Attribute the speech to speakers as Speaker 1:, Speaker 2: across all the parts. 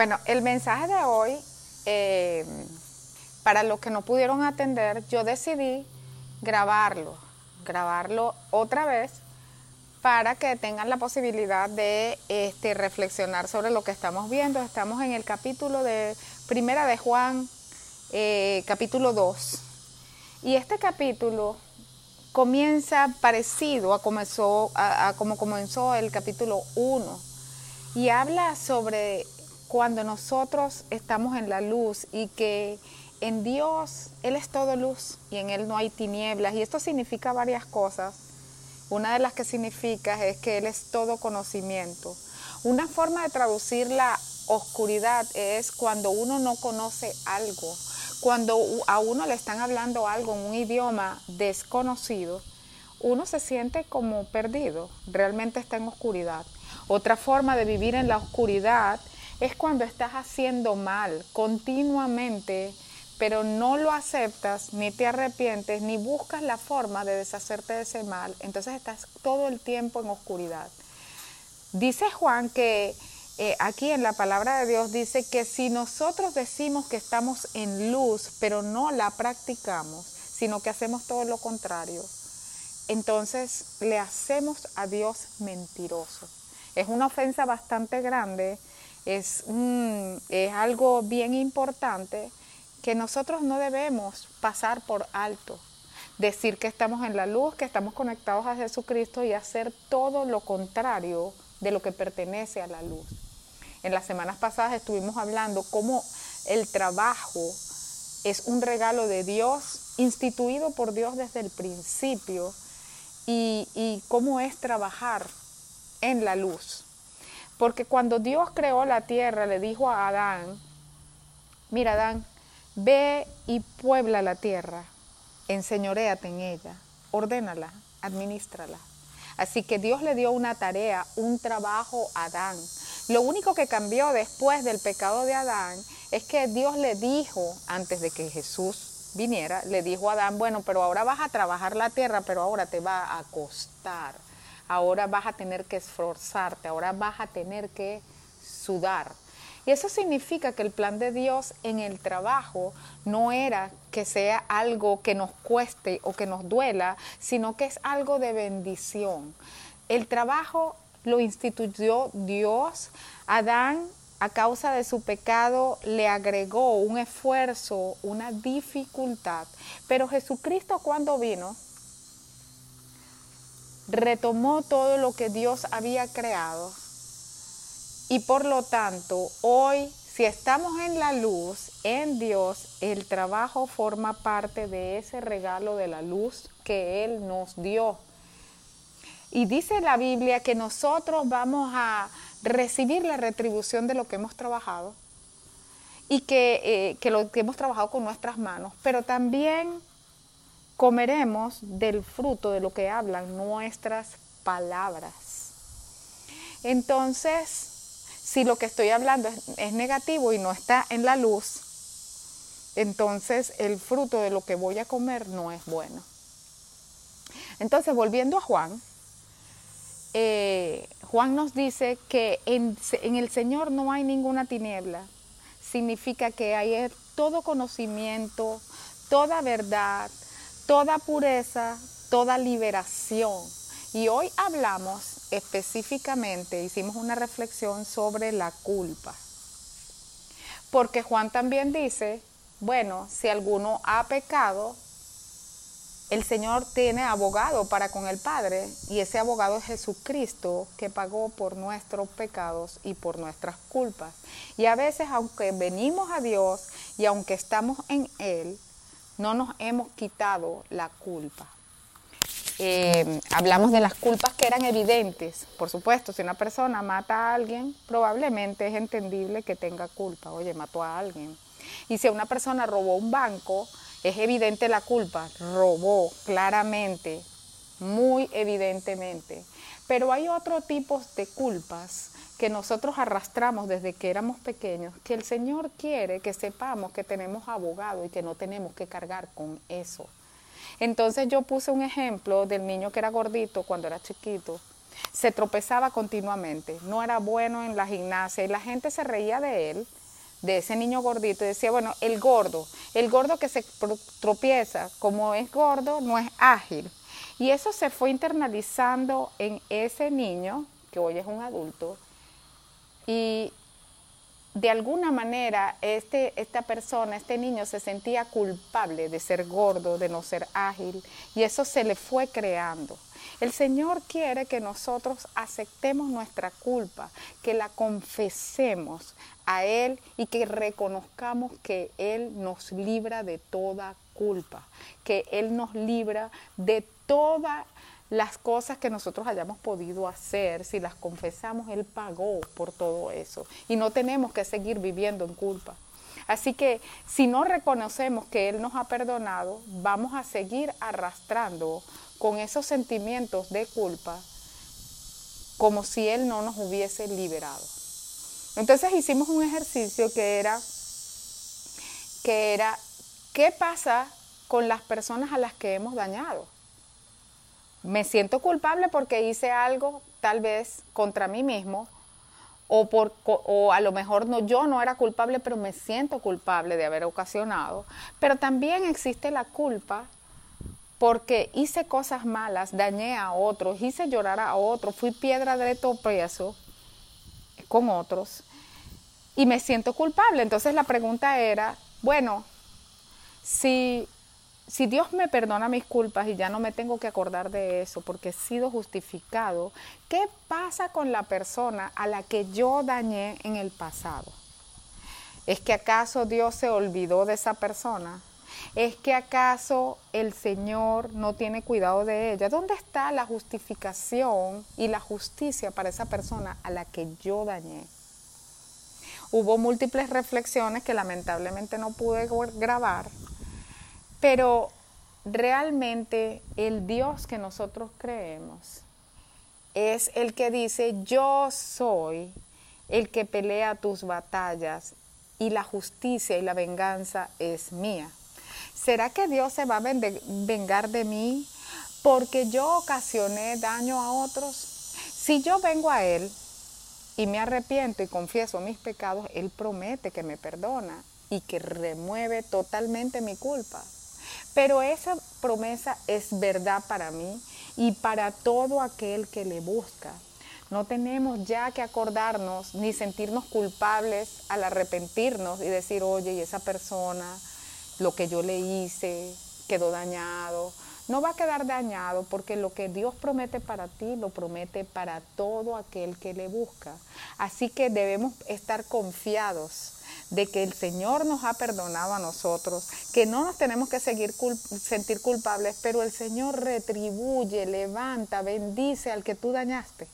Speaker 1: Bueno, el mensaje de hoy, eh, para los que no pudieron atender, yo decidí grabarlo, grabarlo otra vez para que tengan la posibilidad de este, reflexionar sobre lo que estamos viendo. Estamos en el capítulo de Primera de Juan, eh, capítulo 2. Y este capítulo comienza parecido a, comenzó, a, como comenzó el capítulo 1 y habla sobre cuando nosotros estamos en la luz y que en Dios Él es todo luz y en Él no hay tinieblas. Y esto significa varias cosas. Una de las que significa es que Él es todo conocimiento. Una forma de traducir la oscuridad es cuando uno no conoce algo, cuando a uno le están hablando algo en un idioma desconocido, uno se siente como perdido, realmente está en oscuridad. Otra forma de vivir en la oscuridad es cuando estás haciendo mal continuamente, pero no lo aceptas, ni te arrepientes, ni buscas la forma de deshacerte de ese mal. Entonces estás todo el tiempo en oscuridad. Dice Juan que eh, aquí en la palabra de Dios dice que si nosotros decimos que estamos en luz, pero no la practicamos, sino que hacemos todo lo contrario, entonces le hacemos a Dios mentiroso. Es una ofensa bastante grande, es, es algo bien importante que nosotros no debemos pasar por alto. Decir que estamos en la luz, que estamos conectados a Jesucristo y hacer todo lo contrario de lo que pertenece a la luz. En las semanas pasadas estuvimos hablando cómo el trabajo es un regalo de Dios, instituido por Dios desde el principio, y, cómo es trabajar en la luz. Porque cuando Dios creó la tierra, le dijo a Adán, mira Adán, ve y puebla la tierra, enseñoréate en ella, ordénala, administrala. Así que Dios le dio una tarea, un trabajo a Adán. Lo único que cambió después del pecado de Adán es que Dios le dijo, antes de que Jesús viniera, le dijo a Adán, bueno, pero ahora vas a trabajar la tierra, pero ahora te va a costar. Ahora vas a tener que esforzarte, ahora vas a tener que sudar. Y eso significa que el plan de Dios en el trabajo no era que sea algo que nos cueste o que nos duela, sino que es algo de bendición. El trabajo lo instituyó Dios. Adán, a causa de su pecado, le agregó un esfuerzo, una dificultad. Pero Jesucristo cuando vino, retomó todo lo que Dios había creado. Y por lo tanto, hoy, si estamos en la luz, en Dios, el trabajo forma parte de ese regalo de la luz que Él nos dio. Y dice la Biblia que nosotros vamos a recibir la retribución de lo que hemos trabajado y que, eh, que lo que hemos trabajado con nuestras manos, pero también comeremos del fruto de lo que hablan nuestras palabras. Entonces, si lo que estoy hablando es, negativo y no está en la luz, entonces el fruto de lo que voy a comer no es bueno. Entonces, volviendo a Juan, eh, Juan nos dice que en, el Señor no hay ninguna tiniebla. Significa que hay todo conocimiento, toda verdad, toda pureza, toda liberación. Y hoy hablamos específicamente, hicimos una reflexión sobre la culpa. Porque Juan también dice, bueno, si alguno ha pecado, el Señor tiene abogado para con el Padre y ese abogado es Jesucristo que pagó por nuestros pecados y por nuestras culpas. Y a veces aunque venimos a Dios y aunque estamos en Él, no nos hemos quitado la culpa. Eh, hablamos de las culpas que eran evidentes. Por supuesto, si una persona mata a alguien, probablemente es entendible que tenga culpa. Oye, mató a alguien. Y si una persona robó un banco, es evidente la culpa, robó claramente, muy evidentemente. Pero hay otro tipo de culpas que nosotros arrastramos desde que éramos pequeños, que el Señor quiere que sepamos que tenemos abogado y que no tenemos que cargar con eso. Entonces yo puse un ejemplo del niño que era gordito cuando era chiquito Se tropezaba continuamente, no era bueno en la gimnasia y la gente se reía de él, de ese niño gordito, y decía, bueno, el gordo, el gordo que se tropieza, como es gordo, no es ágil. Y eso se fue internalizando en ese niño, que hoy es un adulto, y de alguna manera este, esta persona, este niño se sentía culpable de ser gordo, de no ser ágil, y eso se le fue creando. El Señor quiere que nosotros aceptemos nuestra culpa, que la confesemos a Él y que reconozcamos que Él nos libra de toda culpa, que Él nos libra de toda las cosas que nosotros hayamos podido hacer, si las confesamos, Él pagó por todo eso. Y no tenemos que seguir viviendo en culpa. Así que si no reconocemos que Él nos ha perdonado, vamos a seguir arrastrando con esos sentimientos de culpa como si Él no nos hubiese liberado. Entonces hicimos un ejercicio que era, que era, ¿qué pasa con las personas a las que hemos dañado? Me siento culpable porque hice algo tal vez contra mí mismo o, por, o a lo mejor no, yo no era culpable, pero me siento culpable de haber ocasionado. Pero también existe la culpa porque hice cosas malas, dañé a otros, hice llorar a otros, fui piedra de tropiezo con otros y me siento culpable. Entonces la pregunta era, bueno, si si Dios me perdona mis culpas y ya no me tengo que acordar de eso porque he sido justificado, ¿qué pasa con la persona a la que yo dañé en el pasado? ¿Es que acaso Dios se olvidó de esa persona? ¿Es que acaso el Señor no tiene cuidado de ella? ¿Dónde está la justificación y la justicia para esa persona a la que yo dañé? Hubo múltiples reflexiones que lamentablemente no pude grabar, pero realmente el Dios que nosotros creemos es el que dice, yo soy el que pelea tus batallas y la justicia y la venganza es mía. ¿Será que Dios se va a vengar de mí porque yo ocasioné daño a otros? Si yo vengo a Él y me arrepiento y confieso mis pecados, Él promete que me perdona y que remueve totalmente mi culpa. Pero esa promesa es verdad para mí y para todo aquel que le busca. No tenemos ya que acordarnos ni sentirnos culpables al arrepentirnos y decir, oye, y esa persona, lo que yo le hice, quedó dañado. No va a quedar dañado porque lo que Dios promete para ti lo promete para todo aquel que le busca. Así que debemos estar confiados de que el Señor nos ha perdonado a nosotros, que no nos tenemos que seguir sentir culpables, pero el Señor retribuye, levanta, bendice al que tú dañaste.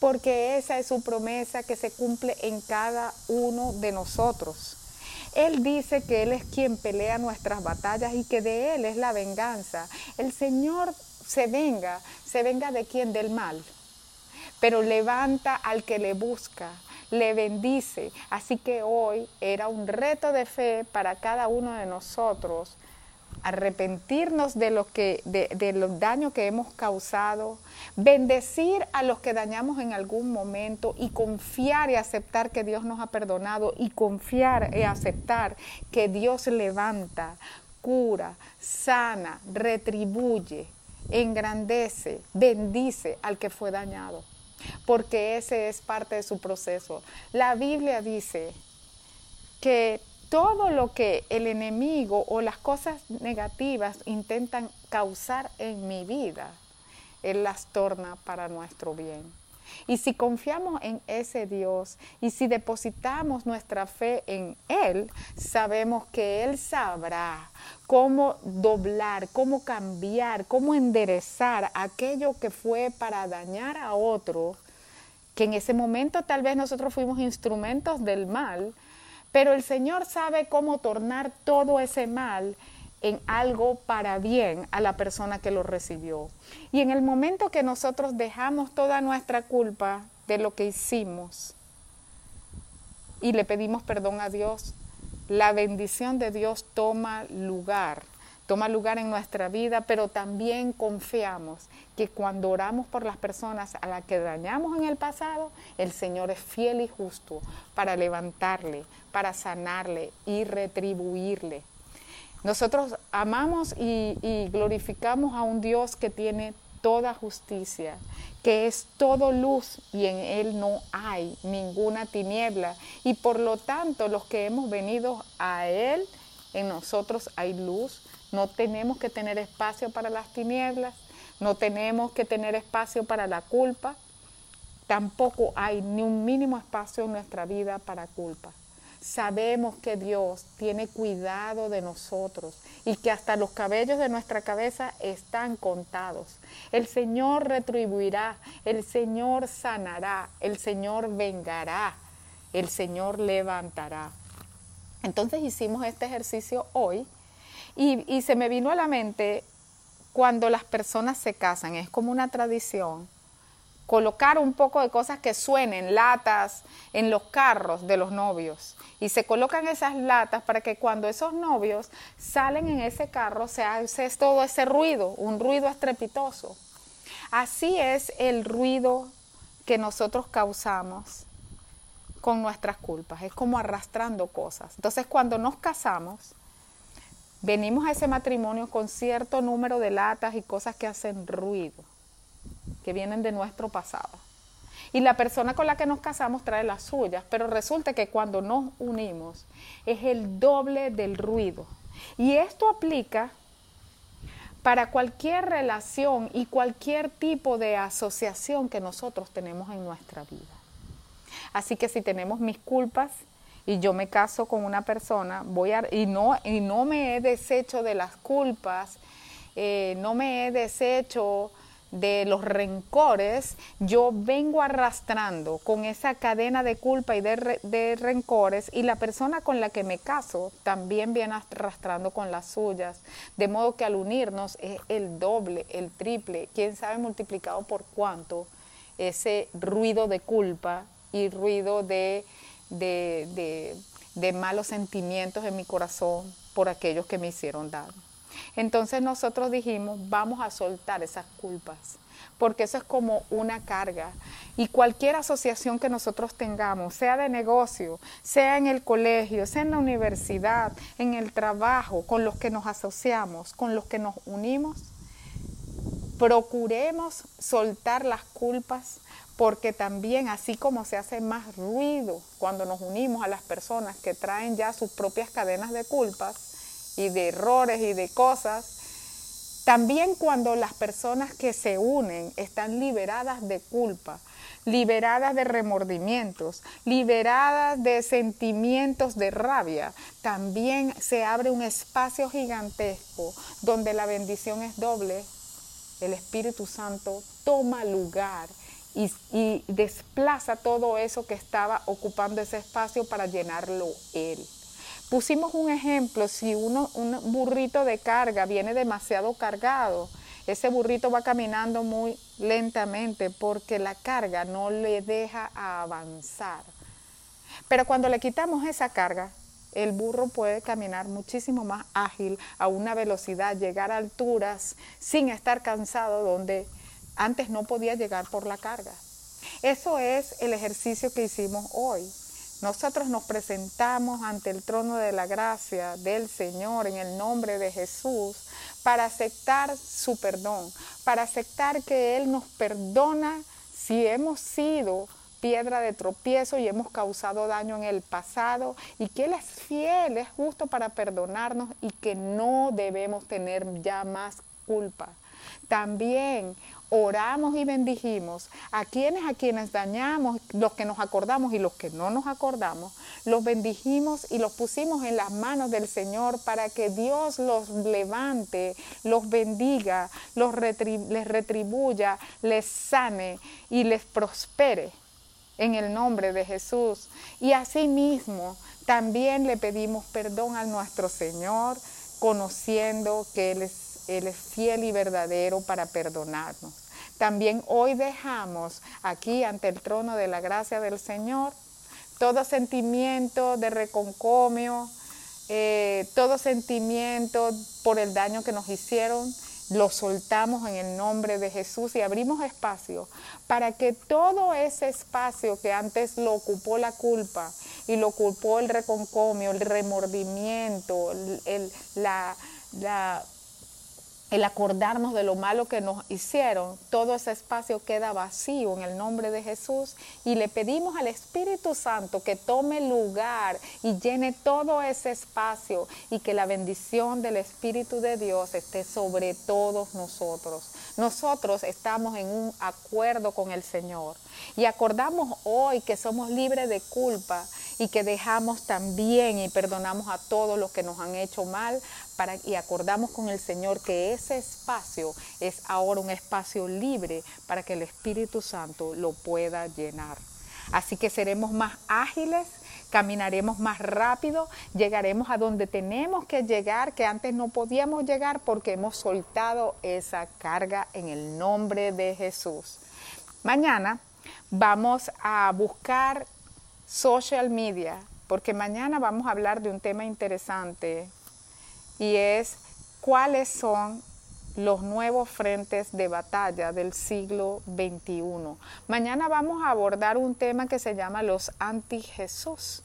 Speaker 1: Porque esa es su promesa que se cumple en cada uno de nosotros. Él dice que Él es quien pelea nuestras batallas y que de Él es la venganza. El Señor se venga, se venga de quien del mal, pero levanta al que le busca, le bendice. Así que hoy era un reto de fe para cada uno de nosotros arrepentirnos de lo que de, los daños que hemos causado, bendecir a los que dañamos en algún momento y confiar y aceptar que Dios nos ha perdonado y confiar y aceptar que Dios levanta, cura, sana, retribuye, engrandece, bendice al que fue dañado porque ese es parte de su proceso. La Biblia dice que todo lo que el enemigo o las cosas negativas intentan causar en mi vida, Él las torna para nuestro bien. Y si confiamos en ese Dios y si depositamos nuestra fe en Él, sabemos que Él sabrá cómo doblar, cómo cambiar, cómo enderezar aquello que fue para dañar a otro, que en ese momento tal vez nosotros fuimos instrumentos del mal, pero el Señor sabe cómo tornar todo ese mal en algo para bien a la persona que lo recibió. Y en el momento que nosotros dejamos toda nuestra culpa de lo que hicimos y le pedimos perdón a Dios, la bendición de Dios toma lugar toma lugar en nuestra vida, pero también confiamos que cuando oramos por las personas a las que dañamos en el pasado, el Señor es fiel y justo para levantarle, para sanarle y retribuirle. Nosotros amamos y, y glorificamos a un Dios que tiene toda justicia, que es todo luz y en Él no hay ninguna tiniebla. Y por lo tanto, los que hemos venido a Él, en nosotros hay luz. No tenemos que tener espacio para las tinieblas, no tenemos que tener espacio para la culpa. Tampoco hay ni un mínimo espacio en nuestra vida para culpa. Sabemos que Dios tiene cuidado de nosotros y que hasta los cabellos de nuestra cabeza están contados. El Señor retribuirá, el Señor sanará, el Señor vengará, el Señor levantará. Entonces hicimos este ejercicio hoy y, se me vino a la mente cuando las personas se casan, es como una tradición colocar un poco de cosas que suenen, latas, en los carros de los novios. Y se colocan esas latas para que cuando esos novios salen en ese carro se hace todo ese ruido, un ruido estrepitoso. Así es el ruido que nosotros causamos con nuestras culpas, es como arrastrando cosas. Entonces cuando nos casamos, venimos a ese matrimonio con cierto número de latas y cosas que hacen ruido que vienen de nuestro pasado. Y la persona con la que nos casamos trae las suyas, pero resulta que cuando nos unimos es el doble del ruido. Y esto aplica para cualquier relación y cualquier tipo de asociación que nosotros tenemos en nuestra vida. Así que si tenemos mis culpas y yo me caso con una persona, voy a, y, no, y no me he deshecho de las culpas, eh, no me he deshecho de los rencores, yo vengo arrastrando con esa cadena de culpa y de, rencores y la persona con la que me caso también viene arrastrando con las suyas. De modo que al unirnos es el doble, el triple, quién sabe multiplicado por cuánto ese ruido de culpa y ruido de, de malos sentimientos en mi corazón por aquellos que me hicieron daño. Entonces nosotros dijimos, vamos a soltar esas culpas, porque eso es como una carga. Y cualquier asociación que nosotros tengamos, sea de negocio, sea en el colegio, sea en la universidad, en el trabajo, con los que nos asociamos, con los que nos unimos, procuremos soltar las culpas porque también así como se hace más ruido cuando nos unimos a las personas que traen ya sus propias cadenas de culpas, y de errores y de cosas, también cuando las personas que se unen están liberadas de culpa, liberadas de remordimientos, liberadas de sentimientos de rabia, también se abre un espacio gigantesco donde la bendición es doble. El Espíritu Santo toma lugar y, desplaza todo eso que estaba ocupando ese espacio para llenarlo Él. Pusimos un ejemplo, si uno, un burrito de carga viene demasiado cargado, ese burrito va caminando muy lentamente porque la carga no le deja avanzar. Pero cuando le quitamos esa carga, el burro puede caminar muchísimo más ágil, a una velocidad, llegar a alturas sin estar cansado donde antes no podía llegar por la carga. Eso es el ejercicio que hicimos hoy. Nosotros nos presentamos ante el trono de la gracia del Señor en el nombre de Jesús para aceptar su perdón, para aceptar que Él nos perdona si hemos sido piedra de tropiezo y hemos causado daño en el pasado y que Él es fiel, es justo para perdonarnos y que no debemos tener ya más culpa. También oramos y bendijimos a quienes a quienes dañamos, los que nos acordamos y los que no nos acordamos, los bendijimos y los pusimos en las manos del Señor para que Dios los levante, los bendiga, los les retribuya, les sane y les prospere en el nombre de Jesús. Y asimismo también le pedimos perdón a nuestro Señor, conociendo que Él es fiel y verdadero para perdonarnos. También hoy dejamos aquí ante el trono de la gracia del Señor todo sentimiento de reconcomio, eh, todo sentimiento por el daño que nos hicieron, lo soltamos en el nombre de Jesús y abrimos espacio para que todo ese espacio que antes lo ocupó la culpa y lo ocupó el reconcomio, el remordimiento, la, la el acordarnos de lo malo que nos hicieron, todo ese espacio queda vacío en el nombre de Jesús y le pedimos al Espíritu Santo que tome lugar y llene todo ese espacio y que la bendición del Espíritu de Dios esté sobre todos nosotros. Nosotros estamos en un acuerdo con el Señor y acordamos hoy que somos libres de culpa y que dejamos también y perdonamos a todos los que nos han hecho mal para, y acordamos con el Señor que ese espacio es ahora un espacio libre para que el Espíritu Santo lo pueda llenar. Así que seremos más ágiles, caminaremos más rápido, llegaremos a donde tenemos que llegar, que antes no podíamos llegar porque hemos soltado esa carga en el nombre de Jesús. Mañana vamos a buscar social media, porque mañana vamos a hablar de un tema interesante y es cuáles son los nuevos frentes de batalla del siglo XXI. Mañana vamos a abordar un tema que se llama los anti-Jesús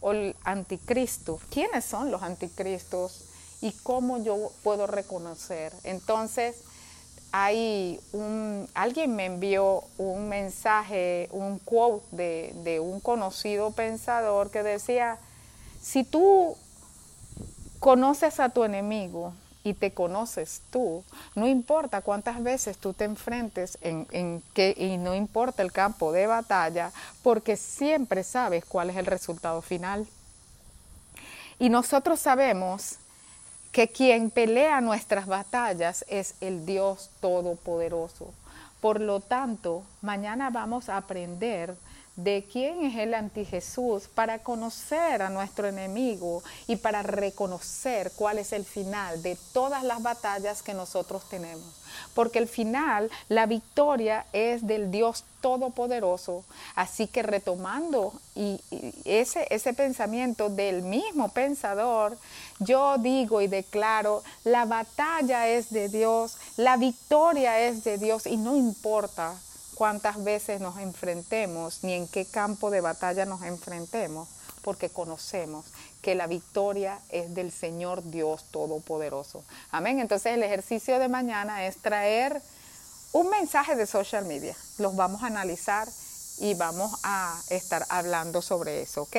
Speaker 1: o el anticristo. ¿Quiénes son los anticristos y cómo yo puedo reconocer? Entonces, hay un, alguien me envió un mensaje, un quote de, de un conocido pensador que decía, si tú conoces a tu enemigo y te conoces tú, no importa cuántas veces tú te enfrentes en, en y no importa el campo de batalla, porque siempre sabes cuál es el resultado final. Y nosotros sabemos que quien pelea nuestras batallas es el Dios Todopoderoso. Por lo tanto, mañana vamos a aprender de quién es el anti-Jesús para conocer a nuestro enemigo y para reconocer cuál es el final de todas las batallas que nosotros tenemos porque el final, la victoria es del Dios Todopoderoso. Así que retomando y, ese, ese pensamiento del mismo pensador, yo digo y declaro, la batalla es de Dios, la victoria es de Dios y no importa cuántas veces nos enfrentemos ni en qué campo de batalla nos enfrentemos, porque conocemos que la victoria es del Señor Dios Todopoderoso. Amén. Entonces el ejercicio de mañana es traer un mensaje de social media. Los vamos a analizar y vamos a estar hablando sobre eso, ¿ok?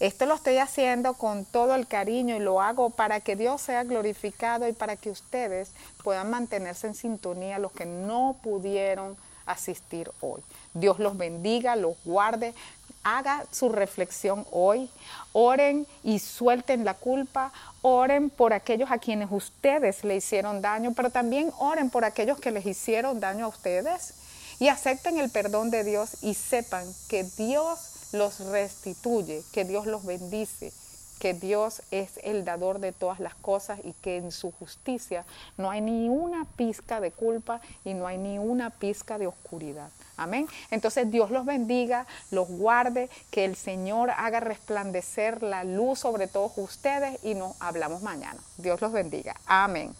Speaker 1: Esto lo estoy haciendo con todo el cariño y lo hago para que Dios sea glorificado y para que ustedes puedan mantenerse en sintonía los que no pudieron asistir hoy. Dios los bendiga, los guarde, haga su reflexión hoy, oren y suelten la culpa, oren por aquellos a quienes ustedes le hicieron daño, pero también oren por aquellos que les hicieron daño a ustedes. Y acepten el perdón de Dios y sepan que Dios los restituye, que Dios los bendice, que Dios es el dador de todas las cosas y que en su justicia no hay ni una pizca de culpa y no hay ni una pizca de oscuridad. Amén. Entonces Dios los bendiga, los guarde, que el Señor haga resplandecer la luz sobre todos ustedes y nos hablamos mañana. Dios los bendiga. Amén.